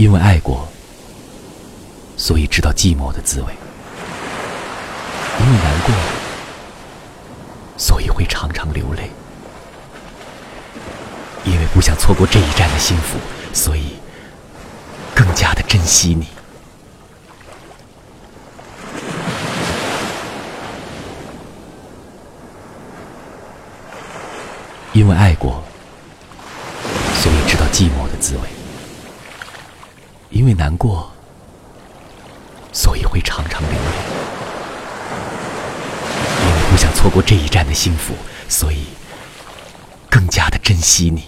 因为爱过，所以知道寂寞的滋味；因为难过，所以会常常流泪；因为不想错过这一站的幸福，所以更加的珍惜你。因为爱过，所以知道寂寞的滋味；因为难过，所以会常常流泪；因为不想错过这一站的幸福，所以更加的珍惜你。